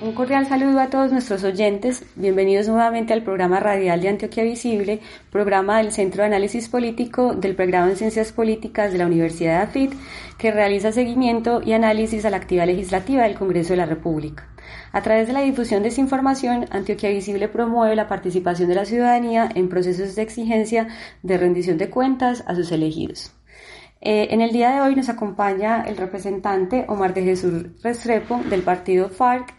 Un cordial saludo a todos nuestros oyentes. Bienvenidos nuevamente al programa radial de Antioquia Visible, programa del Centro de Análisis Político del Programa en Ciencias Políticas de la Universidad de AFIT, que realiza seguimiento y análisis a la actividad legislativa del Congreso de la República. A través de la difusión de esa información, Antioquia Visible promueve la participación de la ciudadanía en procesos de exigencia de rendición de cuentas a sus elegidos. Eh, en el día de hoy nos acompaña el representante Omar de Jesús Restrepo del partido FARC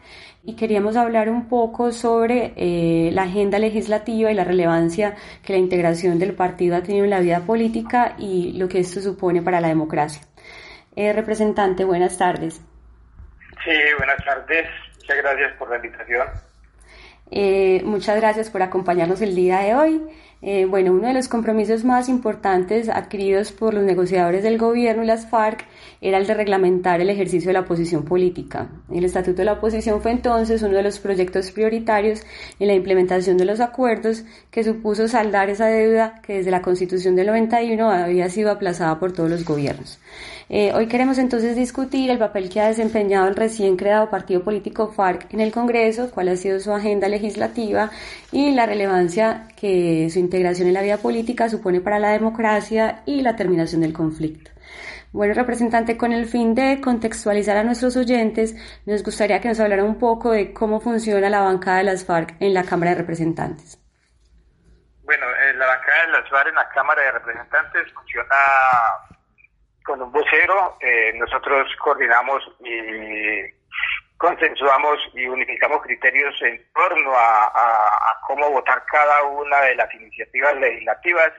y queríamos hablar un poco sobre eh, la agenda legislativa y la relevancia que la integración del partido ha tenido en la vida política y lo que esto supone para la democracia. Eh, representante, buenas tardes. Sí, buenas tardes. Muchas gracias por la invitación. muchas gracias por acompañarnos el día de hoy. Eh, bueno, uno de los compromisos más importantes adquiridos por los negociadores del gobierno y las FARC era el de reglamentar el ejercicio de la oposición política. El Estatuto de la Oposición fue entonces uno de los proyectos prioritarios en la implementación de los acuerdos que supuso saldar esa deuda que desde la Constitución del 91 había sido aplazada por todos los gobiernos. Eh, hoy queremos entonces discutir el papel que ha desempeñado el recién creado partido político FARC en el Congreso, cuál ha sido su agenda legislativa y la relevancia que su integración en la vida política supone para la democracia y la terminación del conflicto. Bueno, representante, con el fin de contextualizar a nuestros oyentes, nos gustaría que nos hablara un poco de cómo funciona la bancada de las FARC en la Cámara de Representantes. Bueno, eh, la bancada de las FARC en la Cámara de Representantes funciona con un vocero, eh, nosotros coordinamos y consensuamos y unificamos criterios en torno a, cómo votar cada una de las iniciativas legislativas,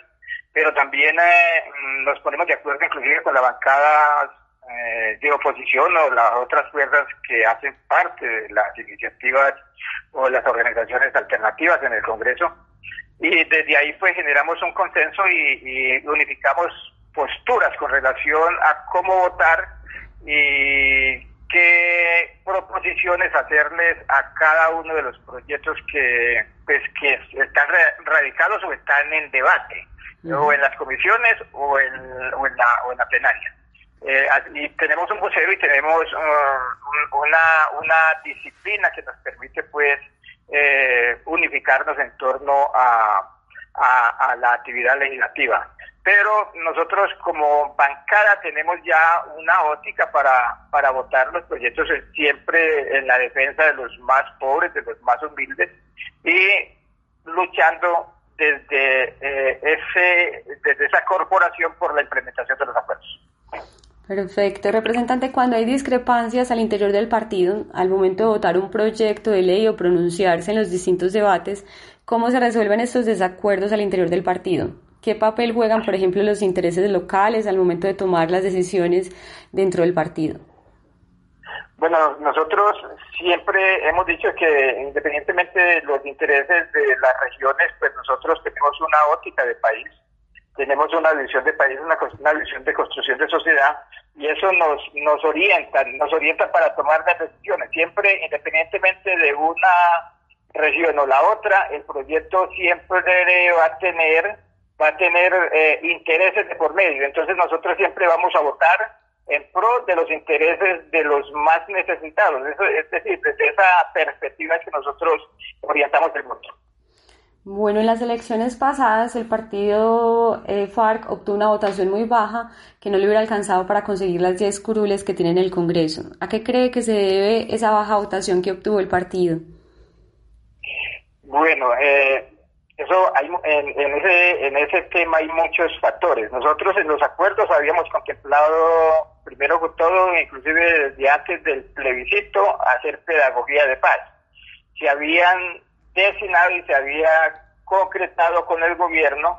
pero también eh, nos ponemos de acuerdo inclusive con la bancada eh, de oposición o las otras fuerzas que hacen parte de las iniciativas o las organizaciones alternativas en el Congreso. Y desde ahí pues generamos un consenso y unificamos posturas con relación a cómo votar y qué proposiciones hacerles a cada uno de los proyectos que pues que están radicados o están en debate o en las comisiones o en, o en, la, o en la plenaria. Eh, y tenemos un vocero y tenemos uh, una, una disciplina que nos permite pues eh, unificarnos en torno a, a la actividad legislativa pero nosotros como bancada tenemos ya una óptica para, para votar los proyectos siempre en la defensa de los más pobres, de los más humildes y luchando desde, eh, ese, desde esa corporación por la implementación de los acuerdos. Perfecto. Representante, cuando hay discrepancias al interior del partido, al momento de votar un proyecto de ley o pronunciarse en los distintos debates, ¿cómo se resuelven estos desacuerdos al interior del partido? ¿Qué papel juegan, por ejemplo, los intereses locales al momento de tomar las decisiones dentro del partido? Bueno, nosotros siempre hemos dicho que independientemente de los intereses de las regiones, pues nosotros tenemos una óptica de país, tenemos una visión de país, una, una visión de construcción de sociedad y eso nos, nos orienta, nos orienta para tomar las decisiones. Siempre, independientemente de una región o la otra, el proyecto siempre va a tener va a tener eh, intereses de por medio. Entonces nosotros siempre vamos a votar en pro de los intereses de los más necesitados. Eso, es decir, desde esa perspectiva que nosotros orientamos el voto. Bueno, en las elecciones pasadas el partido eh, FARC obtuvo una votación muy baja que no le hubiera alcanzado para conseguir las 10 curules que tiene en el Congreso. ¿A qué cree que se debe esa baja votación que obtuvo el partido? Bueno, eh, eso hay, en, ese, en ese tema hay muchos factores. Nosotros en los acuerdos habíamos contemplado, primero con todo, inclusive desde antes del plebiscito, hacer pedagogía de paz. Se habían designado y se había concretado con el gobierno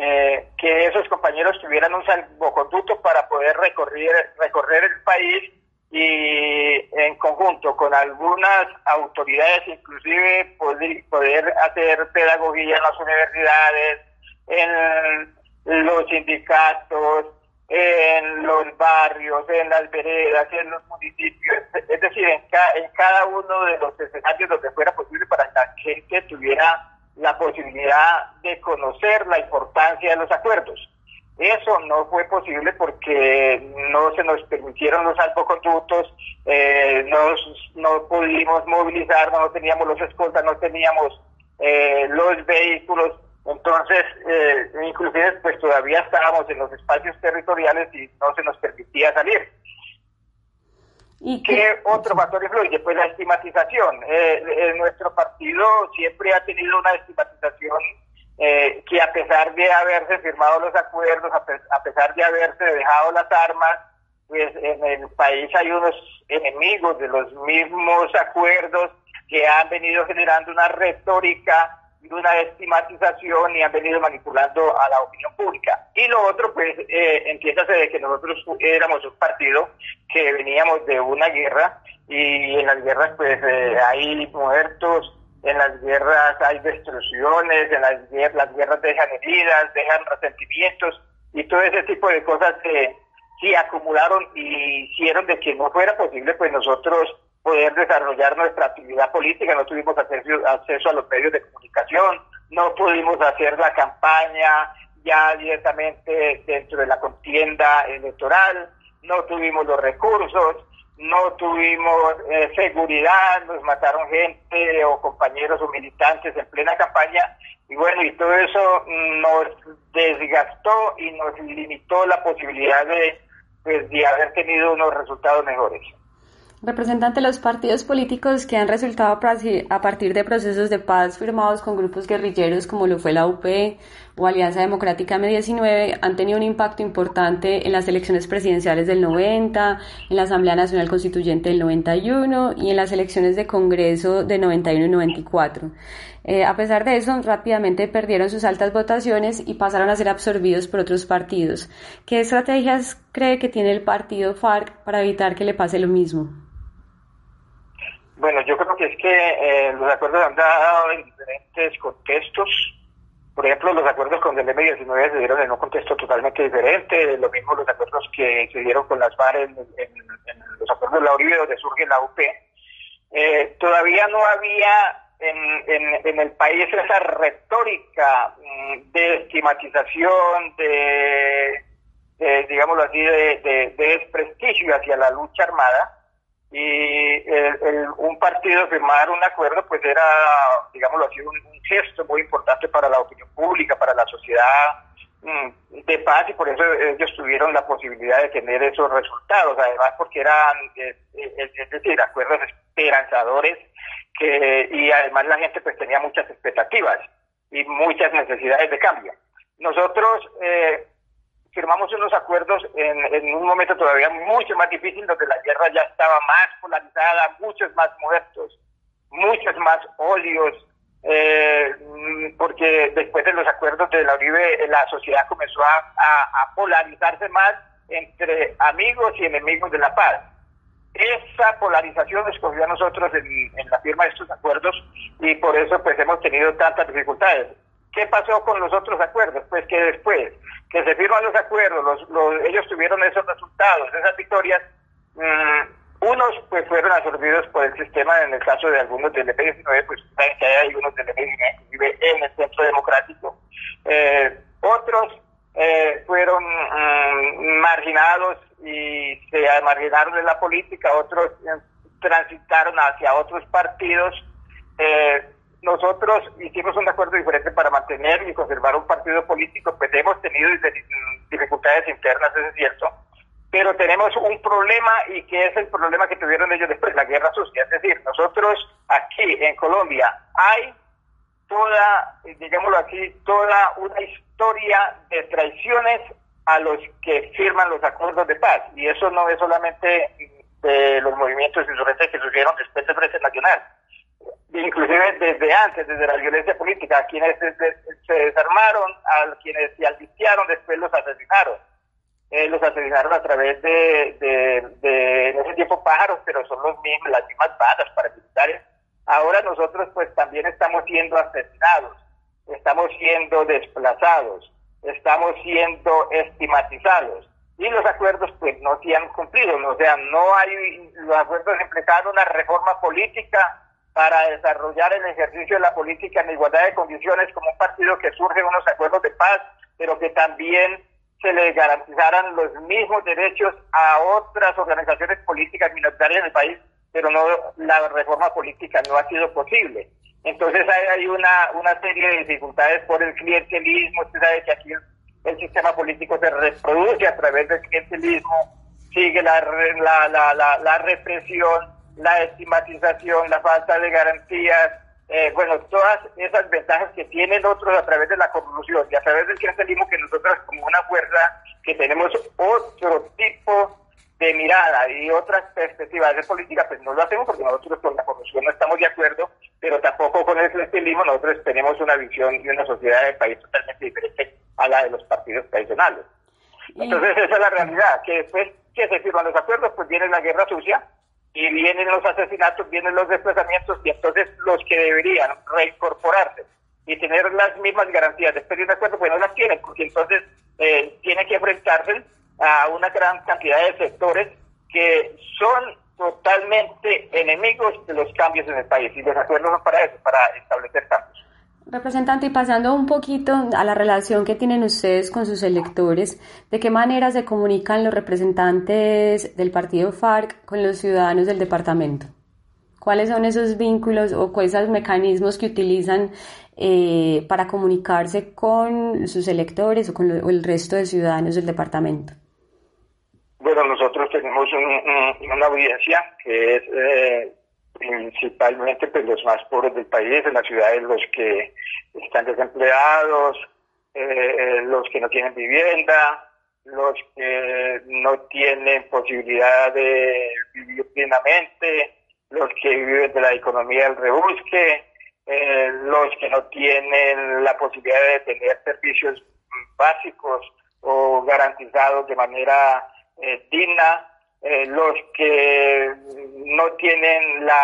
eh, que esos compañeros tuvieran un salvoconducto para poder recorrer, recorrer el país y en conjunto con algunas autoridades, inclusive poder, hacer pedagogía en las universidades, en, los sindicatos, en los barrios, en las veredas, en los municipios, es decir, en, en cada uno de los escenarios donde fuera posible para que la gente tuviera la posibilidad de conocer la importancia de los acuerdos. Eso no fue posible porque no se nos permitieron los salvoconductos, eh, no pudimos movilizar, no teníamos los escoltas, no teníamos eh, los vehículos, entonces eh, inclusive pues todavía estábamos en los espacios territoriales y no se nos permitía salir. ¿Y qué, otro factor influye? Pues la estigmatización. Eh, nuestro partido siempre ha tenido una estigmatización eh, que a pesar de haberse firmado los acuerdos, a, pesar de haberse dejado las armas, pues en el país hay unos enemigos de los mismos acuerdos que han venido generando una retórica y una estigmatización y han venido manipulando a la opinión pública. Y lo otro, pues, eh, entiéndase de que nosotros éramos un partido que veníamos de una guerra y en las guerras, pues, eh, hay muertos, en las guerras hay destrucciones, en las guerras, las guerras dejan heridas, dejan resentimientos y todo ese tipo de cosas que sí acumularon y hicieron de que no fuera posible pues nosotros poder desarrollar nuestra actividad política, no tuvimos acceso, acceso a los medios de comunicación, no pudimos hacer la campaña ya directamente dentro de la contienda electoral, no tuvimos los recursos, no tuvimos eh, seguridad, nos mataron gente o compañeros o militantes en plena campaña y bueno, y todo eso nos desgastó y nos limitó la posibilidad de, pues, de haber tenido unos resultados mejores. Representante, los partidos políticos que han resultado a partir de procesos de paz firmados con grupos guerrilleros como lo fue la UP o Alianza Democrática M19 han tenido un impacto importante en las elecciones presidenciales del 90, en la Asamblea Nacional Constituyente del 91 y en las elecciones de Congreso de 91 y 94. Eh, a pesar de eso, rápidamente perdieron sus altas votaciones y pasaron a ser absorbidos por otros partidos. ¿Qué estrategias cree que tiene el partido FARC para evitar que le pase lo mismo? Bueno, yo creo que es que eh, los acuerdos han dado en diferentes contextos. Por ejemplo, los acuerdos con el M19 se dieron en un contexto totalmente diferente. Lo mismo los acuerdos que se dieron con las FARC en, los acuerdos de la Uribe, donde surge la UP. Eh, todavía no había en, en, el país esa retórica mm, de estigmatización, de, digámoslo así, de, de, de desprestigio hacia la lucha armada y el, un partido firmar un acuerdo pues era, digámoslo así, un, gesto muy importante para la opinión pública, para la sociedad mm, de paz y por eso ellos tuvieron la posibilidad de tener esos resultados, además porque eran, eh, eh, es, decir, acuerdos esperanzadores que, y además la gente pues tenía muchas expectativas y muchas necesidades de cambio. Nosotros eh, firmamos unos acuerdos en, un momento todavía mucho más difícil, donde la guerra ya estaba más polarizada, muchos más muertos, muchos más óleos, eh, porque después de los acuerdos de la Uribe, la sociedad comenzó a, polarizarse más entre amigos y enemigos de la paz. Esa polarización escogió a nosotros en, en la firma de estos acuerdos y por eso pues hemos tenido tantas dificultades. ¿Qué pasó con los otros acuerdos? Pues que después que se firman los acuerdos, los, ellos tuvieron esos resultados, esas victorias, mm, unos pues fueron absorbidos por el sistema, en el caso de algunos del MP19, pues que hay algunos del MP19 en el centro democrático, eh, otros eh, fueron mm, marginados y se marginaron de la política, otros eh, transitaron hacia otros partidos, nosotros hicimos un acuerdo diferente para mantener y conservar un partido político, pues hemos tenido dificultades internas, eso es cierto, pero tenemos un problema y que es el problema que tuvieron ellos después, la guerra sucia. Es decir, nosotros aquí en Colombia hay toda, digámoslo así, toda una historia de traiciones a los que firman los acuerdos de paz. Y eso no es solamente de los movimientos insurgentes que surgieron después del Frente Nacional inclusive desde antes, desde la violencia política, quienes se, desarmaron, a quienes se albiciaron, después los asesinaron. Eh, los asesinaron a través de, de, en ese tiempo pájaros, pero son los mismos, las mismas balas paramilitares. Ahora nosotros pues también estamos siendo asesinados, estamos siendo desplazados, estamos siendo estigmatizados y los acuerdos pues no se han cumplido, o sea, no hay, los acuerdos implicaban una reforma política para desarrollar el ejercicio de la política en igualdad de condiciones como un partido que surge unos acuerdos de paz, pero que también se le garantizaran los mismos derechos a otras organizaciones políticas minoritarias del país, pero no la reforma política no ha sido posible. Entonces hay, una, una serie de dificultades por el clientelismo, usted sabe que aquí el sistema político se reproduce a través del clientelismo, sigue la, la, la, la, represión, la estigmatización, la falta de garantías, eh, bueno, todas esas ventajas que tienen otros a través de la corrupción y a través del clientelismo que nosotros como una fuerza que tenemos otro tipo de mirada y otras perspectivas de política, pues no lo hacemos porque nosotros con la corrupción no estamos de acuerdo, pero tampoco con el clientelismo nosotros tenemos una visión de una sociedad del país totalmente diferente a la de los partidos tradicionales. Entonces esa es la realidad, que después que se firman los acuerdos, pues viene la guerra sucia y vienen los asesinatos, vienen los desplazamientos y entonces los que deberían reincorporarse y tener las mismas garantías de un acuerdo, pues no las tienen, porque entonces eh, tienen que enfrentarse a una gran cantidad de sectores que son totalmente enemigos de los cambios en el país y los acuerdos son para eso, para establecer cambios. Representante, y pasando un poquito a la relación que tienen ustedes con sus electores, ¿de qué manera se comunican los representantes del partido FARC con los ciudadanos del departamento? ¿Cuáles son esos vínculos o esos mecanismos que utilizan eh, para comunicarse con sus electores o con el resto de ciudadanos del departamento? Bueno, nosotros tenemos una audiencia que es eh, principalmente pues, los más pobres del país, en las ciudades los que están desempleados, eh, eh, los que no tienen vivienda, los que no tienen posibilidad de vivir plenamente, los que viven de la economía del rebusque, eh, los que no tienen la posibilidad de tener servicios básicos o garantizados de manera digna, eh, los que no tienen la,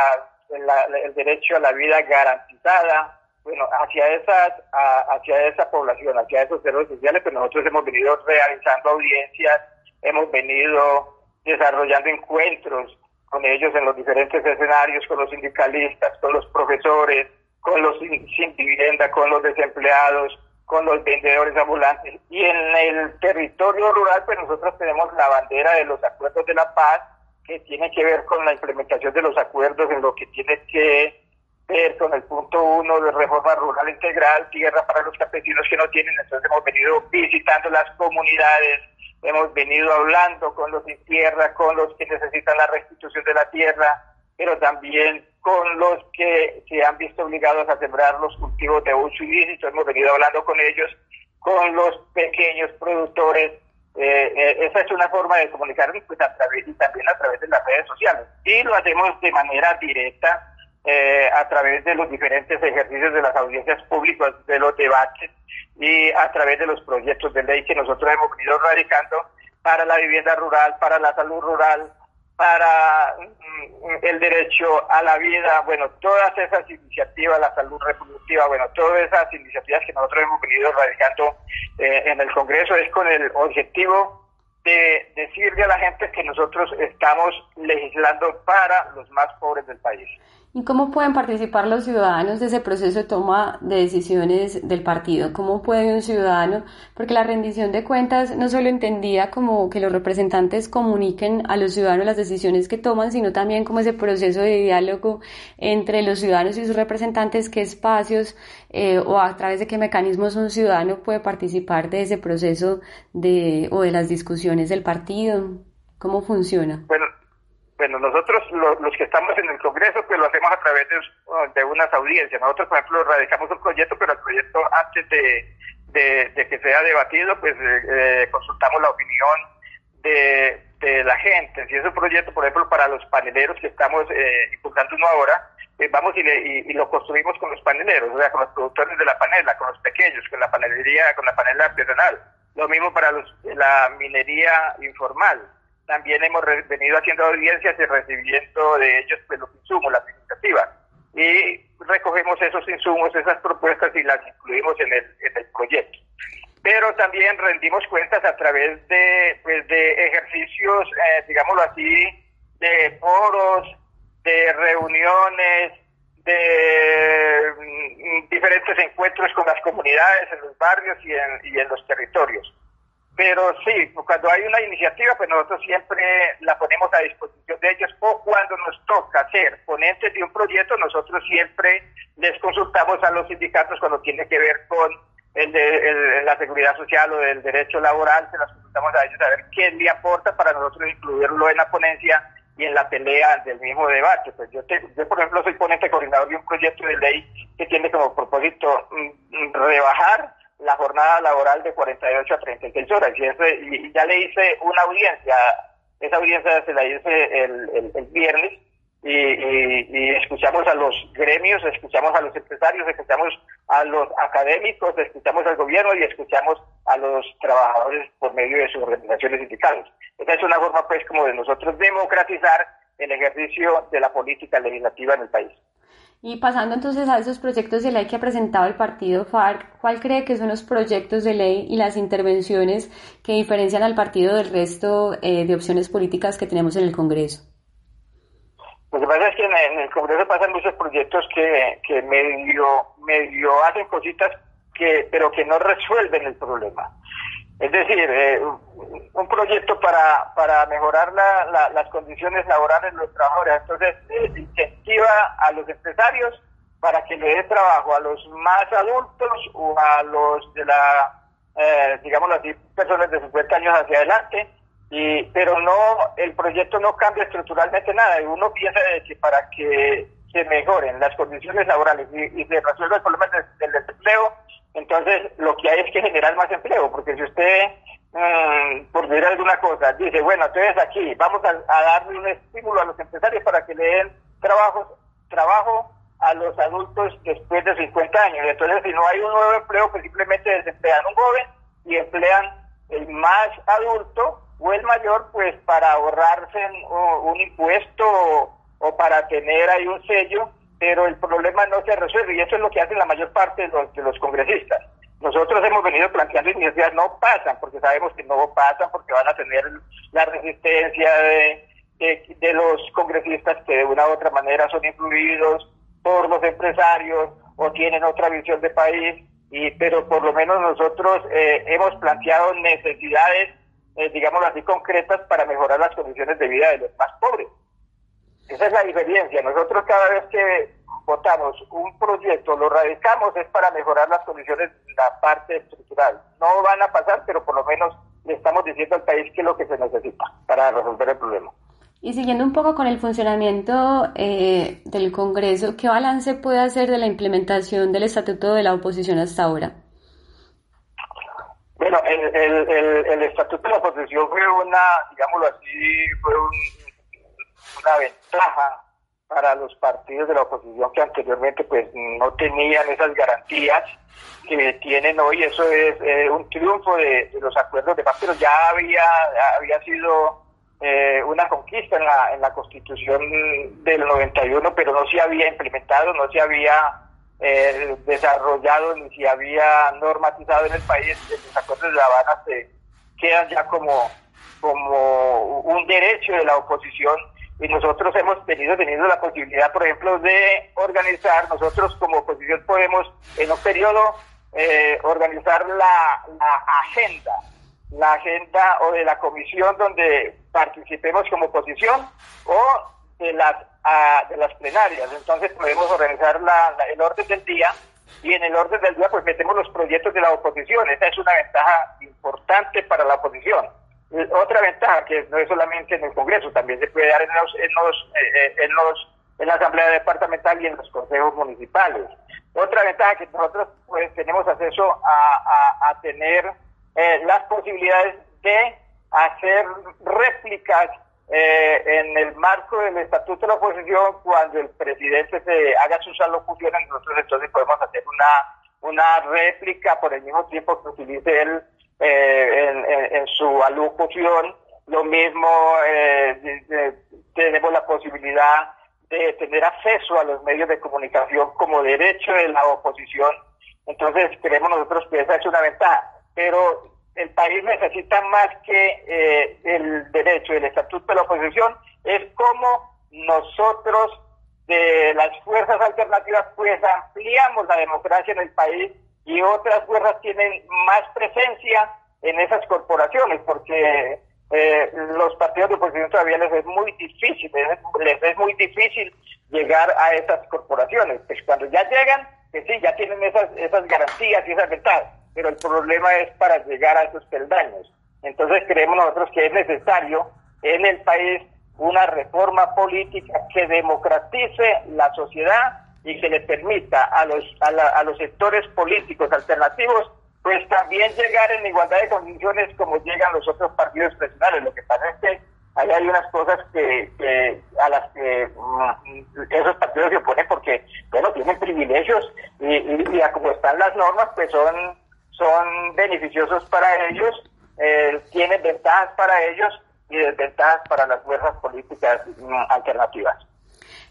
el derecho a la vida garantizada, bueno, hacia esas, hacia esa población, hacia esos servicios sociales, pues nosotros hemos venido realizando audiencias, hemos venido desarrollando encuentros con ellos en los diferentes escenarios, con los sindicalistas, con los profesores, con los sin vivienda, con los desempleados, con los vendedores ambulantes. Y en el territorio rural, pues nosotros tenemos la bandera de los acuerdos de la paz, que tiene que ver con la implementación de los acuerdos en lo que tiene que ver con el punto uno de reforma rural integral, tierra para los campesinos que no tienen. Entonces hemos venido visitando las comunidades, hemos venido hablando con los sin tierra, con los que necesitan la restitución de la tierra, pero también con los que se han visto obligados a sembrar los cultivos de uso ilícito. Hemos venido hablando con ellos, con los pequeños productores. Eh, eh, esa es una forma de comunicarnos pues, a través, y también a través de las redes sociales. Y lo hacemos de manera directa eh, a través de los diferentes ejercicios de las audiencias públicas, de los debates y a través de los proyectos de ley que nosotros hemos venido radicando para la vivienda rural, para la salud rural, para mm, el derecho a la vida, bueno, todas esas iniciativas, la salud reproductiva, bueno, todas esas iniciativas que nosotros hemos venido radicando eh, en el Congreso es con el objetivo de decirle a la gente que nosotros estamos legislando para los más pobres del país. ¿Y cómo pueden participar los ciudadanos de ese proceso de toma de decisiones del partido? ¿Cómo puede un ciudadano? Porque la rendición de cuentas no solo entendía como que los representantes comuniquen a los ciudadanos las decisiones que toman, sino también como ese proceso de diálogo entre los ciudadanos y sus representantes, qué espacios eh, o a través de qué mecanismos un ciudadano puede participar de ese proceso de, o de las discusiones del partido. ¿Cómo funciona? Bueno, bueno, nosotros los que estamos en el Congreso, pues lo hacemos a través de, unas audiencias. Nosotros, por ejemplo, radicamos un proyecto, pero el proyecto antes de, que sea debatido, pues eh, eh, consultamos la opinión de, la gente. Si es un proyecto, por ejemplo, para los paneleros que estamos eh, impulsando uno ahora, pues vamos y, y, lo construimos con los paneleros, o sea, con los productores de la panela, con los pequeños, con la panelería, con la panela artesanal. Lo mismo para los, la minería informal también hemos venido haciendo audiencias y recibiendo de ellos pues, los insumos, las iniciativas. Y recogemos esos insumos, esas propuestas y las incluimos en el, en el proyecto. pero también rendimos cuentas a través de, pues, de ejercicios, eh, digámoslo así, de foros, de reuniones, de mm, diferentes encuentros con las comunidades en los barrios y en, y en los territorios. Pero sí, cuando hay una iniciativa, pues nosotros siempre la ponemos a disposición de ellos o cuando nos toca ser ponentes de un proyecto, nosotros siempre les consultamos a los sindicatos cuando tiene que ver con el de la seguridad social o del derecho laboral, se las consultamos a ellos a ver qué le aporta para nosotros incluirlo en la ponencia y en la pelea del mismo debate. Pues yo, yo por ejemplo, soy ponente coordinador de un proyecto de ley que tiene como propósito mm, mm, rebajar la jornada laboral de 48 a 36 horas. Y, y ya le hice una audiencia, esa audiencia se la hice el, el, viernes y, y, escuchamos a los gremios, escuchamos a los empresarios, escuchamos a los académicos, escuchamos al gobierno y escuchamos a los trabajadores por medio de sus organizaciones sindicales. Esa es una forma pues como de nosotros democratizar el ejercicio de la política legislativa en el país. Y pasando entonces a esos proyectos de ley que ha presentado el partido FARC, ¿cuál cree que son los proyectos de ley y las intervenciones que diferencian al partido del resto eh, de opciones políticas que tenemos en el Congreso? Lo que pasa es que en, el Congreso pasan muchos proyectos que, que medio, medio hacen cositas que, pero que no resuelven el problema. Es decir, eh, un proyecto para, para mejorar la, las condiciones laborales de los trabajadores. Entonces, eh, incentiva a los empresarios para que le den trabajo a los más adultos o a los de la, eh, digamos así, personas de 50 años hacia adelante. Y, pero no, el proyecto no cambia estructuralmente nada. Y uno piensa que para que se mejoren las condiciones laborales y, se resuelva el problema del desempleo, entonces, lo que hay es que generar más empleo, porque si usted, mm, por decir alguna cosa, dice, bueno, entonces aquí vamos a, darle un estímulo a los empresarios para que le den trabajo, trabajo a los adultos después de 50 años. Entonces, si no hay un nuevo empleo, pues simplemente desemplean un joven y emplean el más adulto o el mayor, pues para ahorrarse un, impuesto o, o para tener ahí un sello pero el problema no se resuelve y eso es lo que hacen la mayor parte de los, de los congresistas. Nosotros hemos venido planteando iniciativas, no pasan, porque sabemos que no pasan, porque van a tener la resistencia de, de, los congresistas que de una u otra manera son influidos por los empresarios o tienen otra visión de país, y, pero por lo menos nosotros eh, hemos planteado necesidades, eh, digamos así, concretas para mejorar las condiciones de vida de los más pobres. Esa es la diferencia. Nosotros cada vez que votamos un proyecto, lo radicamos es para mejorar las condiciones de la parte estructural. No van a pasar, pero por lo menos le estamos diciendo al país qué es lo que se necesita para resolver el problema. Y siguiendo un poco con el funcionamiento eh, del Congreso, ¿qué balance puede hacer de la implementación del Estatuto de la Oposición hasta ahora? Bueno, el, el, el Estatuto de la Oposición fue una, digámoslo así, fue un, una ventaja para los partidos de la oposición que anteriormente pues no tenían esas garantías que tienen hoy. Eso es eh, un triunfo de, los acuerdos de paz, pero ya había, había sido eh, una conquista en la, en la constitución del 91, pero no se había implementado, no se había eh, desarrollado ni se había normatizado en el país. Los acuerdos de La Habana se quedan ya como, como un derecho de la oposición y nosotros hemos tenido tenido la posibilidad, por ejemplo, de organizar, nosotros como oposición podemos en un periodo eh, organizar la, la, agenda, la agenda o de la comisión donde participemos como oposición o de las, de las plenarias. Entonces podemos organizar la, el orden del día y en el orden del día pues metemos los proyectos de la oposición. Esa es una ventaja importante para la oposición otra ventaja que no es solamente en el Congreso, también se puede dar en los, en los, eh, eh, en los en la Asamblea Departamental y en los consejos municipales. Otra ventaja que nosotros pues tenemos acceso a, a, tener eh, las posibilidades de hacer réplicas en el marco del Estatuto de la Oposición cuando el presidente se haga sus alocuciones, nosotros entonces podemos hacer una, una réplica por el mismo tiempo que utilice él eh, en, su alocución. Lo mismo eh, tenemos la posibilidad de tener acceso a los medios de comunicación como derecho de la oposición. Entonces creemos nosotros que esa es una ventaja. pero el país necesita más que eh, el derecho, el estatuto de la oposición, es como nosotros de las fuerzas alternativas pues ampliamos la democracia en el país y otras fuerzas tienen más presencia en esas corporaciones porque eh, los partidos de oposición todavía les es muy difícil, les, es muy difícil llegar a esas corporaciones. Pues cuando ya llegan, que sí, ya tienen esas, esas garantías y esas ventajas, pero el problema es para llegar a esos peldaños. Entonces creemos nosotros que es necesario en el país una reforma política que democratice la sociedad y que le permita a los, a, los sectores políticos alternativos pues también llegar en igualdad de condiciones como llegan los otros partidos tradicionales. Lo que pasa es que ahí hay unas cosas que, a las que mm, esos partidos se oponen porque, bueno, tienen privilegios y, y, como están las normas, pues son, son beneficiosos para ellos, eh, tienen ventajas para ellos y desventajas para las fuerzas políticas mm, alternativas.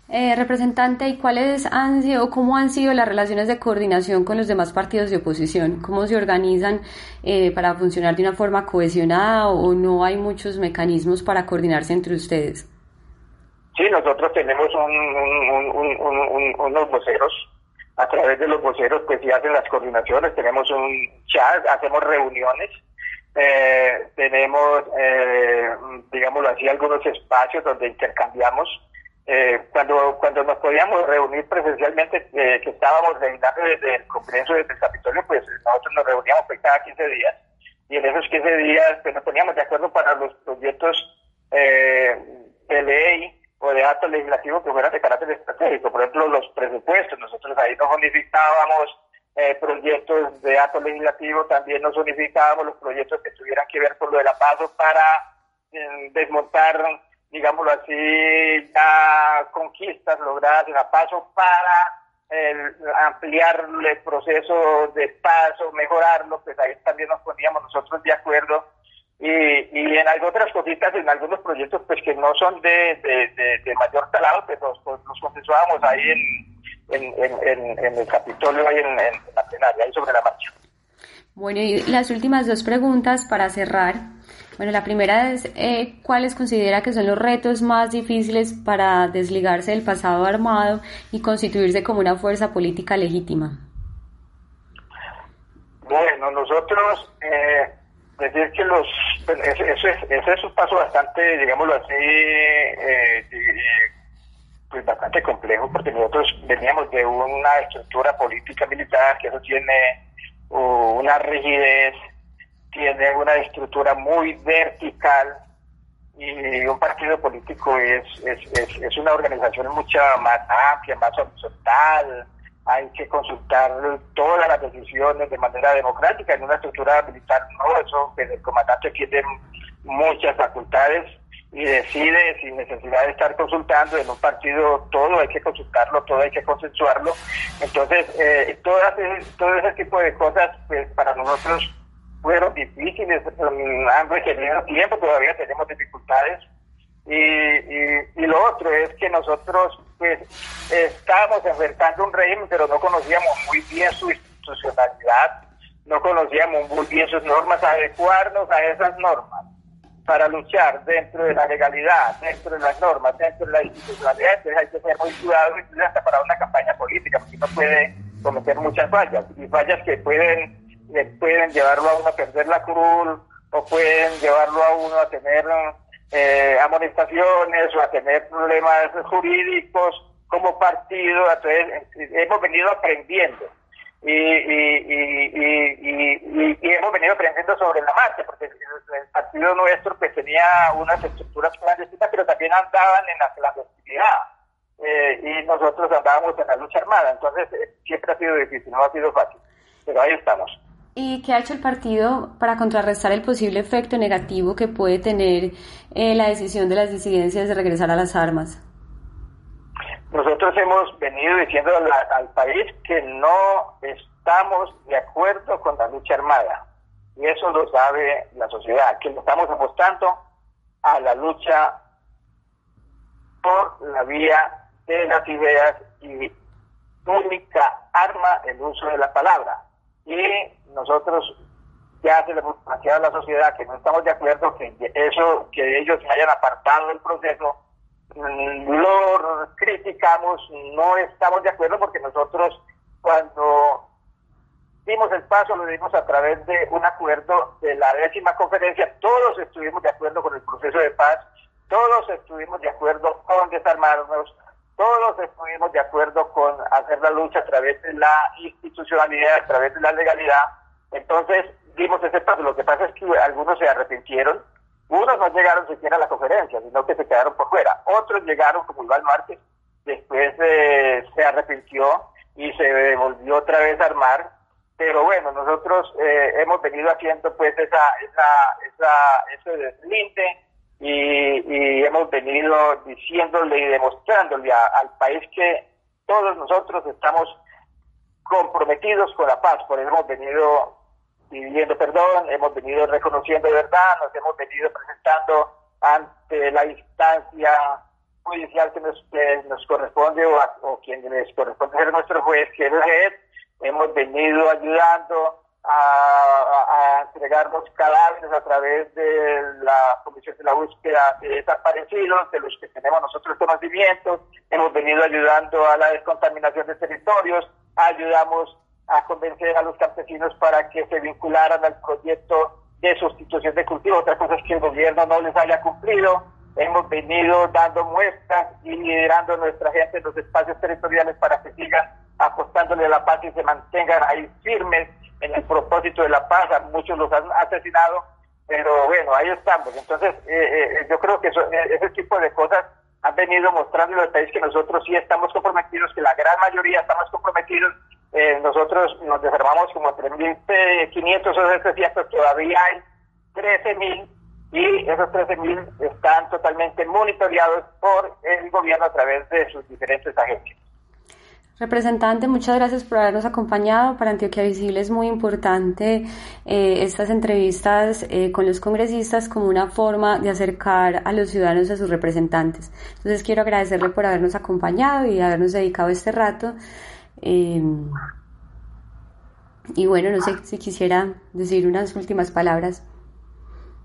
Eh, representante, ¿y cuáles han sido, cómo han sido las relaciones de coordinación con los demás partidos de oposición? ¿Cómo se organizan eh, para funcionar de una forma cohesionada o no hay muchos mecanismos para coordinarse entre ustedes? Sí, nosotros tenemos unos voceros. A través de los voceros, pues sí hacen las coordinaciones. Tenemos un chat, hacemos reuniones. Eh, tenemos, eh, digámoslo así, algunos espacios donde intercambiamos eh, cuando, cuando nos podíamos reunir presencialmente, eh, que estábamos revisando desde el Congreso, desde el Capitolio, pues nosotros nos reuníamos pues, cada 15 días y en esos 15 días pues, nos poníamos de acuerdo para los proyectos eh, de ley o de acto legislativo que fueran de carácter estratégico. Por ejemplo, los presupuestos, nosotros ahí nos unificábamos eh, proyectos de acto legislativo, también nos unificábamos los proyectos que tuvieran que ver con lo de la paso para desmontar digámoslo así, ya conquistas logradas en la paso para ampliar el proceso de paso, mejorarlo, pues ahí también nos poníamos nosotros de acuerdo. Y, y en otras cositas, en algunos proyectos pues que no son de, de, mayor talado, pues nos, nos consensuábamos ahí en, en, en, el Capitolio, ahí en, la plenaria, ahí sobre la marcha. Bueno, y las últimas dos preguntas para cerrar. Bueno, la primera es, eh, ¿cuáles considera que son los retos más difíciles para desligarse del pasado armado y constituirse como una fuerza política legítima? Bueno, nosotros, eh, decir que los, pues, eso, es, un paso bastante, digámoslo así, eh, pues bastante complejo, porque nosotros veníamos de una estructura política militar que eso tiene una rigidez tiene una estructura muy vertical y un partido político es, es, es, una organización mucho más amplia, más horizontal, hay que consultar todas las decisiones de manera democrática. En una estructura militar no, eso el comandante tiene muchas facultades y decide sin necesidad de estar consultando. En un partido todo hay que consultarlo, todo hay que consensuarlo. Entonces, eh, todas, todo ese tipo de cosas, pues para nosotros fueron difíciles, mm, han requerido tiempo, todavía tenemos dificultades. Y, y, lo otro es que nosotros pues estábamos enfrentando un régimen, pero no conocíamos muy bien su institucionalidad, no conocíamos muy bien sus normas, adecuarnos a esas normas para luchar dentro de la legalidad, dentro de las normas, dentro de la institucionalidad, entonces hay que ser muy cuidado hasta para una campaña política, porque uno puede cometer muchas fallas, y fallas que pueden pueden llevarlo a uno a perder la cruz o pueden llevarlo a uno a tener eh, amonestaciones o a tener problemas jurídicos como partido. Entonces, hemos venido aprendiendo. Y, y, y, y, hemos venido aprendiendo sobre la marcha, porque el, partido nuestro pues tenía unas estructuras clandestinas, pero también andaban en la clandestinidad. Eh, y nosotros andábamos en la lucha armada, entonces eh, siempre ha sido difícil, no ha sido fácil, pero ahí estamos. ¿Y qué ha hecho el partido para contrarrestar el posible efecto negativo que puede tener eh, la decisión de las disidencias de regresar a las armas? Nosotros hemos venido diciendo al, país que no estamos de acuerdo con la lucha armada. Y eso lo sabe la sociedad, que estamos apostando a la lucha por la vía de las ideas y única arma el uso de la palabra. Y nosotros que hace demasiado la sociedad, que no estamos de acuerdo que eso, que ellos se hayan apartado del proceso, mm, lo criticamos, no estamos de acuerdo porque nosotros cuando dimos el paso, lo dimos a través de un acuerdo de la décima conferencia, todos estuvimos de acuerdo con el proceso de paz, todos estuvimos de acuerdo con desarmarnos, todos estuvimos de acuerdo con hacer la lucha a través de la institucionalidad, a través de la legalidad. Entonces, dimos ese paso. Lo que pasa es que algunos se arrepintieron. Unos no llegaron siquiera a la conferencia, sino que se quedaron por fuera. Otros llegaron, como Iván Márquez, después eh, se arrepintió y se volvió otra vez a armar. Pero bueno, nosotros eh, hemos venido haciendo pues esa, esa, esa, ese deslinde y, hemos venido diciéndole y demostrándole al país que todos nosotros estamos comprometidos con la paz, por eso hemos venido pidiendo perdón, hemos venido reconociendo verdad, nos hemos venido presentando ante la instancia judicial que nos, nos corresponde o, o quien les corresponde ser nuestro juez, que es el hemos venido ayudando a, entregar los cadáveres a través de la Comisión de la Búsqueda de Desaparecidos, de los que tenemos nosotros conocimientos. Hemos venido ayudando a la descontaminación de territorios, ayudamos a convencer a los campesinos para que se vincularan al proyecto de sustitución de cultivo. Otra cosa es que el gobierno no les haya cumplido. Hemos venido dando muestras y liderando a nuestra gente en los espacios territoriales para que sigan apostándole a la paz y se mantengan ahí firmes en el propósito de la paz, muchos los han asesinado, pero bueno, ahí estamos. Entonces, eh, eh, yo creo que eh, ese tipo de cosas han venido mostrando al país que nosotros sí estamos comprometidos, que la gran mayoría estamos comprometidos. nosotros nos desarmamos como 3.500 o 700, todavía hay 13.000 y esos 13.000 están totalmente monitoreados por el gobierno a través de sus diferentes agencias. Representante, muchas gracias por habernos acompañado. Para Antioquia Visible es muy importante eh, estas entrevistas eh, con los congresistas como una forma de acercar a los ciudadanos a sus representantes. Entonces quiero agradecerle por habernos acompañado y habernos dedicado este rato. Em, y bueno, no sé si quisiera decir unas últimas palabras.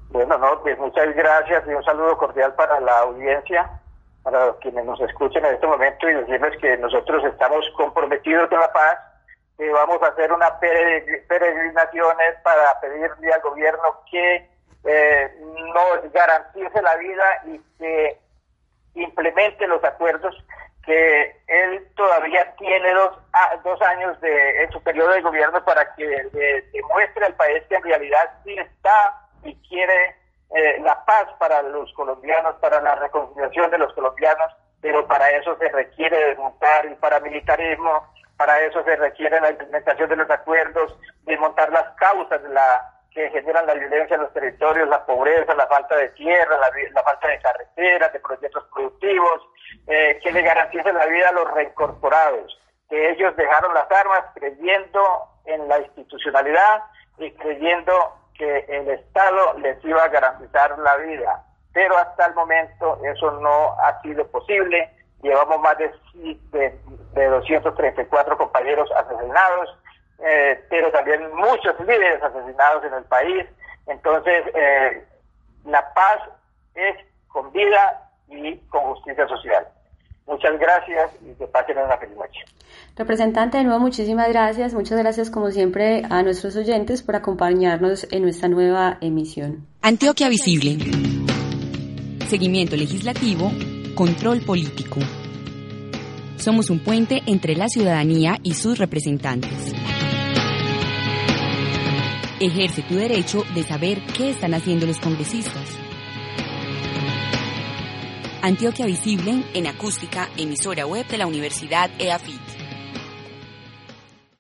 Bueno, no, pues muchas gracias y un saludo cordial para la audiencia para quienes nos escuchen en este momento y decirles que nosotros estamos comprometidos con la paz, que vamos a hacer unas peregrinaciones para pedirle al gobierno que eh, nos garantice la vida y que implemente los acuerdos que él todavía tiene dos, dos años de, en su periodo de gobierno para que demuestre al país que en realidad sí está y quiere eh, la paz para los colombianos, para la reconciliación de los colombianos, pero para eso se requiere desmontar el paramilitarismo, para eso se requiere la implementación de los acuerdos, desmontar las causas de la que generan la violencia en los territorios, la pobreza, la falta de tierra, la, falta de carreteras, de proyectos productivos, eh, que le garanticen la vida a los reincorporados, que ellos dejaron las armas creyendo en la institucionalidad y creyendo que el Estado les iba a garantizar la vida, pero hasta el momento eso no ha sido posible. Llevamos más de, de, 234 compañeros asesinados, eh, pero también muchos líderes asesinados en el país. Entonces, eh, la paz es con vida y con justicia social. Muchas gracias y que pasen una feliz noche. Representante, de nuevo, muchísimas gracias. Muchas gracias, como siempre, a nuestros oyentes por acompañarnos en nuestra nueva emisión. Antioquia Visible. Seguimiento legislativo, control político. Somos un puente entre la ciudadanía y sus representantes. Ejerce tu derecho de saber qué están haciendo los congresistas. Antioquia Visible en acústica, emisora web de la Universidad EAFIT.